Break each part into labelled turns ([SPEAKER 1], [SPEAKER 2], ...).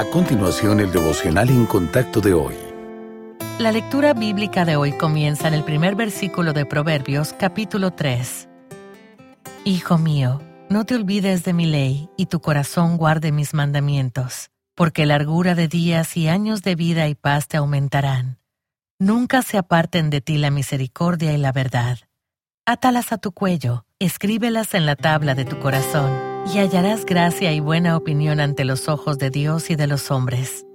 [SPEAKER 1] A continuación, el devocional en contacto de hoy.
[SPEAKER 2] La lectura bíblica de hoy comienza en el primer versículo de Proverbios, capítulo 3. Hijo mío, no te olvides de mi ley, y tu corazón guarde mis mandamientos, porque largura de días y años de vida y paz te aumentarán. Nunca se aparten de ti la misericordia y la verdad. Átalas a tu cuello, escríbelas en la tabla de tu corazón y hallarás gracia y buena opinión ante los ojos de Dios y de los hombres.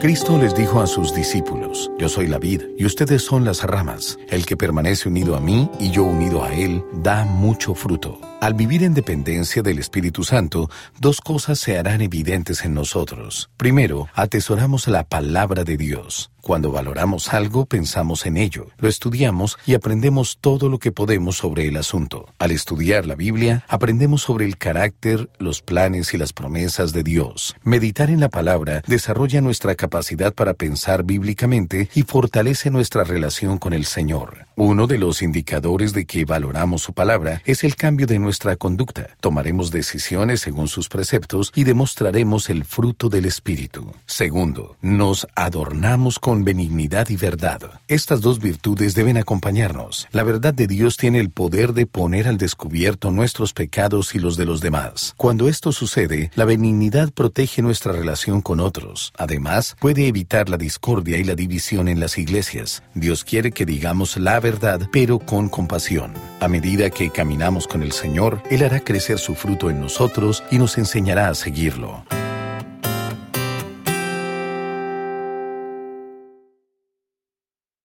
[SPEAKER 1] Cristo les dijo a sus discípulos, Yo soy la vid y ustedes son las ramas. El que permanece unido a mí y yo unido a él, da mucho fruto. Al vivir en dependencia del Espíritu Santo, dos cosas se harán evidentes en nosotros. Primero, atesoramos la palabra de Dios. Cuando valoramos algo, pensamos en ello, lo estudiamos y aprendemos todo lo que podemos sobre el asunto. Al estudiar la Biblia, aprendemos sobre el carácter, los planes y las promesas de Dios. Meditar en la palabra desarrolla nuestra capacidad para pensar bíblicamente y fortalece nuestra relación con el Señor. Uno de los indicadores de que valoramos su palabra es el cambio de nuestra conducta. Tomaremos decisiones según sus preceptos y demostraremos el fruto del Espíritu. Segundo, nos adornamos con benignidad y verdad. Estas dos virtudes deben acompañarnos. La verdad de Dios tiene el poder de poner al descubierto nuestros pecados y los de los demás. Cuando esto sucede, la benignidad protege nuestra relación con otros. Además, puede evitar la discordia y la división en las iglesias. Dios quiere que digamos la verdad, pero con compasión. A medida que caminamos con el Señor, Él hará crecer su fruto en nosotros y nos enseñará a seguirlo.